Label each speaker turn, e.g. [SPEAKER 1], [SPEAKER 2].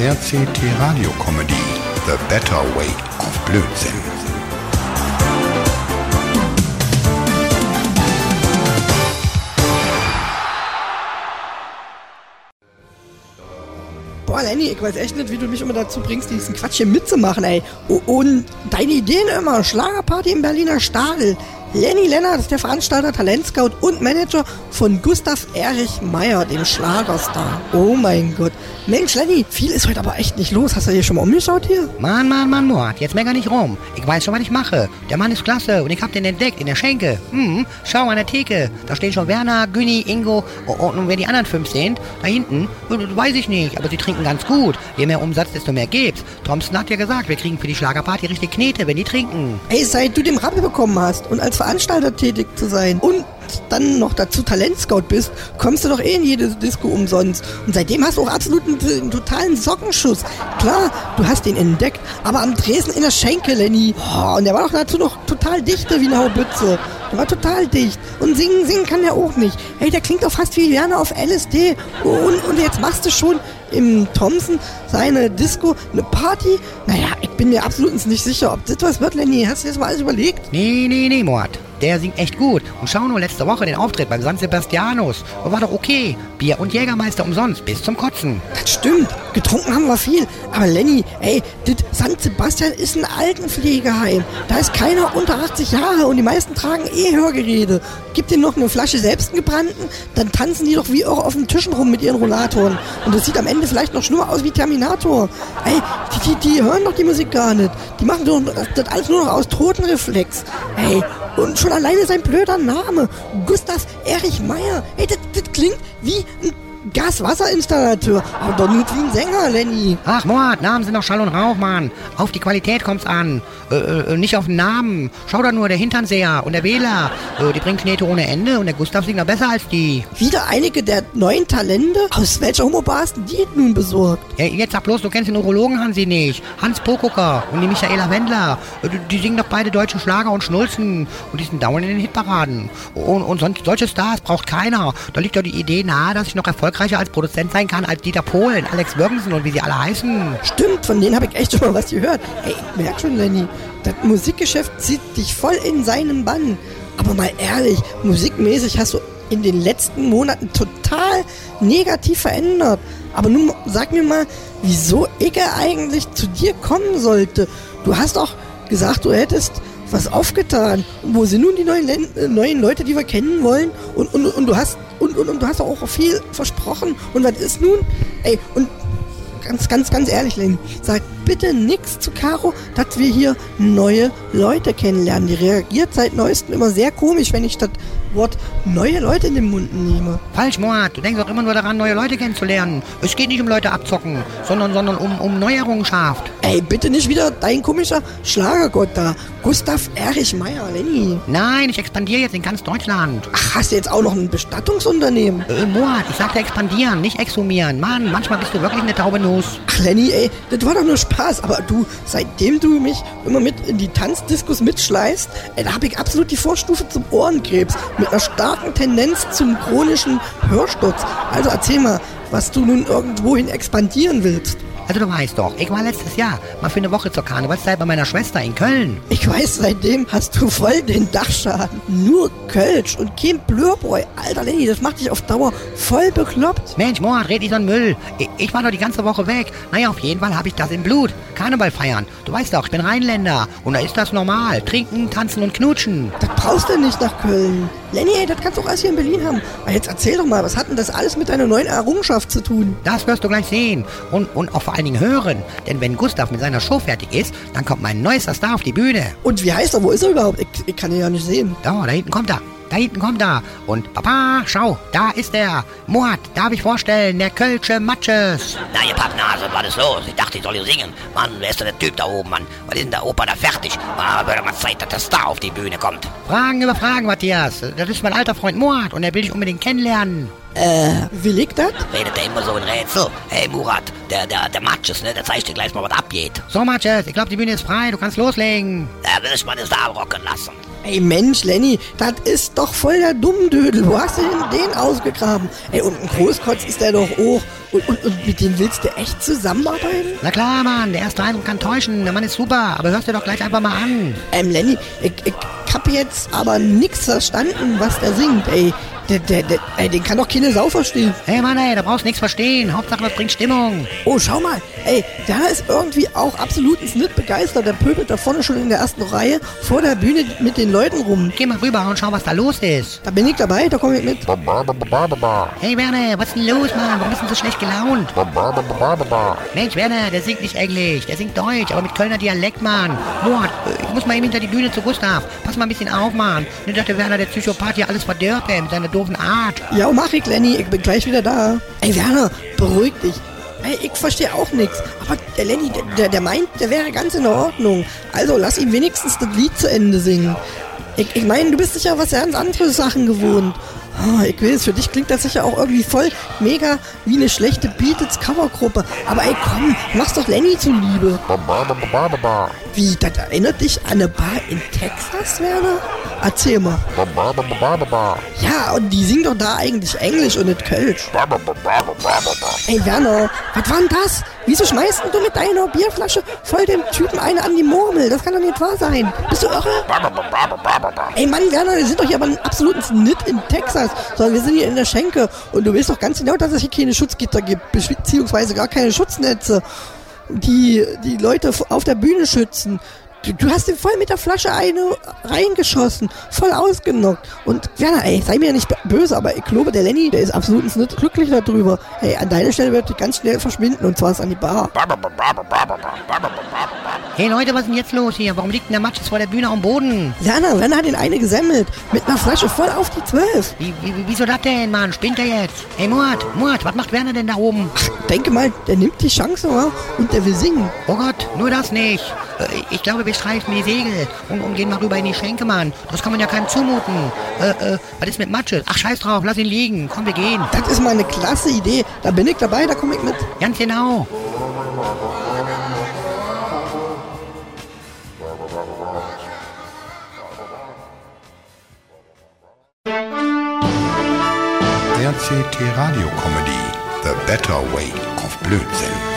[SPEAKER 1] RCT Radio Comedy The Better Way of Blödsinn.
[SPEAKER 2] Boah, Lenny, ich weiß echt nicht, wie du mich immer dazu bringst, diesen Quatsch hier mitzumachen, ey. O- Und deine Ideen immer. Schlagerparty im Berliner Stadel. Lenny Lennart ist der Veranstalter, Talentscout und Manager von Gustav Erich Meyer, dem Schlagerstar. Oh mein Gott. Mensch, Lenny, viel ist heute aber echt nicht los. Hast du hier schon mal umgeschaut hier?
[SPEAKER 3] Mann, Mann, Mann, Mord, jetzt mecker nicht rum. Ich weiß schon, was ich mache. Der Mann ist klasse und ich hab den entdeckt in der Schenke. Hm, schau an der Theke. Da stehen schon Werner, Günni, Ingo und, und wer die anderen fünf sind, da hinten, äh, weiß ich nicht, aber sie trinken ganz gut. Je mehr Umsatz, desto mehr gibt's. Thompson hat ja gesagt, wir kriegen für die Schlagerparty richtig Knete, wenn die trinken.
[SPEAKER 2] Ey, seit du den Rappel bekommen hast und als Veranstalter tätig zu sein und dann noch dazu Talentscout bist, kommst du doch eh in jede Disco umsonst. Und seitdem hast du auch absolut einen, einen totalen Sockenschuss. Klar, du hast den entdeckt, aber am Dresden in der Schenke, Lenny. Oh, und der war doch dazu noch total dichter wie eine Haubütze. Der war total dicht. Und singen, singen kann der auch nicht. Hey, der klingt doch fast wie Werner auf LSD. Und, und jetzt machst du schon im Thompson seine Disco eine Party? Naja, ich bin mir absolut nicht sicher, ob das was wird, Lenny. Hast du dir das mal alles überlegt?
[SPEAKER 3] Nee, nee, nee, Mord. Der singt echt gut. Und schau nur letzte Woche den Auftritt beim San Sebastianus. War doch okay. Bier und Jägermeister umsonst, bis zum Kotzen.
[SPEAKER 2] Das stimmt. Getrunken haben wir viel. Aber Lenny, ey, das St. Sebastian ist ein Altenpflegeheim. Da ist keiner unter 80 Jahre und die meisten tragen eh Hörgeräte. Gib denen noch eine Flasche selbstgebrannten, dann tanzen die doch wie irre auf den Tischen rum mit ihren Rollatoren. Und das sieht am Ende vielleicht noch schlimmer aus wie Terminator. Ey, die, die, die hören doch die Musik gar nicht. Die machen doch das alles nur noch aus Totenreflex. Ey, und schon alleine sein blöder Name. Gustav Erich Meyer. Ey, das, klingt wie ein Gas-Wasser-Installateur. Aber doch nicht wie ein Sänger, Lenny.
[SPEAKER 3] Ach, Mord, Namen sind doch Schall und Rauch, Mann. Auf die Qualität kommt's an. Äh, äh, nicht auf den Namen. Schau da nur, der Hinternseher und der Wähler. Äh, die bringen Knete ohne Ende und der Gustav singt noch besser als die.
[SPEAKER 2] Wieder einige der neuen Talente? Aus welcher Homobar hast die nun besorgt?
[SPEAKER 3] Ja, jetzt sag bloß, du kennst den Urologen Hansi nicht. Hans Pokucker und die Michaela Wendler. Äh, Die, die singen doch beide deutsche Schlager und Schnulzen. Und die sind dauernd in den Hitparaden. Und, und sonst, solche Stars braucht keiner. Da liegt doch die Idee nahe, dass ich noch erfolgreicher als Produzent sein kann als Dieter Pohlen, Alex Birkensen und wie sie alle heißen.
[SPEAKER 2] Stimmt, von denen habe ich echt schon mal was gehört. Ey, ich merk schon, Lenny, das Musikgeschäft zieht dich voll in seinen Bann. Aber mal ehrlich, musikmäßig hast du in den letzten Monaten total negativ verändert. Aber nun sag mir mal, wieso Icke eigentlich zu dir kommen sollte. Du hast doch gesagt, du hättest was aufgetan. Und wo sind nun die neuen, Len äh, neuen Leute, die wir kennen wollen? Und, und, und du hast und, und, und du hast auch viel versprochen. Und was ist nun? Ey, und ganz, ganz, ganz ehrlich, Lenny, sag bitte nix zu Caro, dass wir hier neue Leute kennenlernen. Die reagiert seit neuestem immer sehr komisch, wenn ich das Wort neue Leute in den Mund nehme.
[SPEAKER 3] Falsch, Moat. Du denkst doch immer nur daran, neue Leute kennenzulernen. Es geht nicht um Leute abzocken, sondern, sondern um, um Neuerrungenschaft.
[SPEAKER 2] Ey, bitte nicht wieder dein komischer Schlagergott da. Gustav Erich Meyer, Lenny.
[SPEAKER 3] Nein, ich expandiere jetzt in ganz Deutschland.
[SPEAKER 2] Ach, hast du jetzt auch noch ein Bestattungsunternehmen?
[SPEAKER 3] Äh, Moat, ich sagte expandieren, nicht exhumieren. Mann, manchmal bist du wirklich eine taube Nuss.
[SPEAKER 2] Ach, Lenny, ey, das war doch nur Spaß. Aber du, seitdem du mich immer mit in die Tanzdiskus mitschleißt, ey, da habe ich absolut die Vorstufe zum Ohrenkrebs. Mit einer starken Tendenz zum chronischen Hörsturz. Also erzähl mal, was du nun irgendwohin expandieren willst.
[SPEAKER 3] Also du weißt doch, ich war letztes Jahr mal für eine Woche zur Karnevalszeit bei meiner Schwester in Köln.
[SPEAKER 2] Ich weiß, seitdem hast du voll den Dachschaden. Nur Kölsch und kein Blurboy. Alter Lenny, das macht dich auf Dauer voll bekloppt.
[SPEAKER 3] Mensch, Moat, red nicht so einen Müll. Ich, ich war doch die ganze Woche weg. Naja, auf jeden Fall habe ich das im Blut. Karneval feiern. Du weißt doch, ich bin Rheinländer. Und da ist das normal. Trinken, tanzen und knutschen.
[SPEAKER 2] Das brauchst du nicht nach Köln. Lenny, ey, das kannst du auch alles hier in Berlin haben. Aber jetzt erzähl doch mal, was hat denn das alles mit deiner neuen Errungenschaft zu tun?
[SPEAKER 3] Das wirst du gleich sehen. Und, und auch vor allen Dingen hören. Denn wenn Gustav mit seiner Show fertig ist, dann kommt mein neuester Star auf die Bühne.
[SPEAKER 2] Und wie heißt er? Wo ist er überhaupt? Ich, ich kann ihn ja nicht sehen.
[SPEAKER 3] Da, da hinten kommt er. Da hinten kommt er. Und Papa, schau, da ist er. Moat, darf ich vorstellen, der Kölsche Matches.
[SPEAKER 4] Na, ihr Pappnase, was ist los? Ich dachte, ich soll hier singen. Mann, wer ist denn der Typ da oben, Mann? Was ist denn der Opa da fertig? Ah, wird doch mal Zeit, dass der Star auf die Bühne kommt.
[SPEAKER 3] Fragen über Fragen, Matthias. Das ist mein alter Freund Moat und er will dich unbedingt kennenlernen.
[SPEAKER 2] Äh, wie liegt das?
[SPEAKER 4] Redet der immer so in Rätsel? Hey, Murat, der, der, der Matches, ne? Der zeigt dir gleich mal, was abgeht.
[SPEAKER 3] So, Matches, ich glaube, die Bühne ist frei. Du kannst loslegen.
[SPEAKER 4] Da will ich meine Star rocken lassen.
[SPEAKER 2] Ey Mensch, Lenny, das ist doch voll der Dummdödel. Wo hast du denn den ausgegraben? Ey, und ein Großkotz ist der doch auch. Und, und, und mit dem willst du echt zusammenarbeiten?
[SPEAKER 3] Na klar, Mann, der erste Eindruck kann täuschen. Der Mann ist super, aber hörst dir doch gleich einfach mal an.
[SPEAKER 2] Ähm, Lenny, ich, ich hab jetzt aber nix verstanden, was der singt, ey. Der, der, der, ey, den kann doch keine Sau verstehen.
[SPEAKER 3] Hey Mann, ey, da brauchst du nichts verstehen. Hauptsache, das bringt Stimmung.
[SPEAKER 2] Oh, schau mal. Ey, der ist irgendwie auch absolut nicht begeistert. Der pöbelt da vorne schon in der ersten Reihe vor der Bühne mit den Leuten rum.
[SPEAKER 3] Geh mal rüber und schau, was da los ist.
[SPEAKER 2] Da bin ich dabei, da komme ich mit.
[SPEAKER 3] Hey Werner, was ist denn los, Mann? Warum bist du so schlecht gelaunt? Mensch, Werner, der singt nicht Englisch, der singt Deutsch, aber mit Kölner Dialekt, Mann. Mord, ich muss mal eben hinter die Bühne zu Gustav. Pass mal ein bisschen auf, Mann. Nicht, dass der Werner, der Psychopath, hier alles verdirbt, ey, mit seiner doofen Art.
[SPEAKER 2] Ja, mach ich, Lenny. Ich bin gleich wieder da. Ey, Werner, beruhig dich. Ey, ich verstehe auch nichts. Aber der Lenny, der- der, meint, der wäre ganz in Ordnung. Also lass ihn wenigstens das Lied zu Ende singen. Ich, ich meine, du bist sicher was ganz andere Sachen gewohnt. Ah, ich weiß, für dich klingt das sicher auch irgendwie voll mega wie eine schlechte Beatles-Covergruppe. Aber ey, komm, mach's doch Lenny zuliebe. Wie, das erinnert dich an eine Bar in Texas, Werner? Erzähl mal. Ja, und die singen doch da eigentlich Englisch und nicht Kölsch. Ey, Werner, was war denn das? Wieso schmeißt denn du mit deiner Bierflasche voll dem Typen eine an die Murmel? Das kann doch nicht wahr sein. Bist du irre? Ey, Mann, Werner, wir sind doch hier aber absolut nicht in Texas, sondern wir sind hier in der Schenke. Und du weißt doch ganz genau, dass es hier keine Schutzgitter gibt, beziehungsweise gar keine Schutznetze, die die Leute auf der Bühne schützen. Du, du hast ihm voll mit der Flasche eine reingeschossen, voll ausgenockt. Und Werner, ey, sei mir nicht böse, aber ich glaube, der Lenny, der ist absolut nicht glücklich darüber. Ey, an deiner Stelle wird ich ganz schnell verschwinden und zwar ist an die Bar.
[SPEAKER 3] Hey Leute, was ist denn jetzt los hier? Warum liegt denn der Matsch vor der Bühne am Boden?
[SPEAKER 2] Werner, Werner hat den eine gesemmelt, mit einer Flasche voll auf die Zwölf.
[SPEAKER 3] Wie, wie, wieso das denn, Mann? Spinnt er jetzt? Hey Mord, Mord, was macht Werner denn da oben?
[SPEAKER 2] Denke mal, der nimmt die Chance wa? und der will singen.
[SPEAKER 3] Oh Gott, nur das nicht. Äh, Ich glaube, wir streifen die Segel und, und gehen mal rüber in die Schenke, Mann. Das kann man ja keinem zumuten. Äh, äh, was ist mit Matsche? Ach, scheiß drauf, lass ihn liegen. Komm, wir gehen.
[SPEAKER 2] Das ist mal eine klasse Idee. Da bin ich dabei, da komme ich mit.
[SPEAKER 3] Ganz genau.
[SPEAKER 1] RCT Radio Comedy The Better Way of Blödsinn.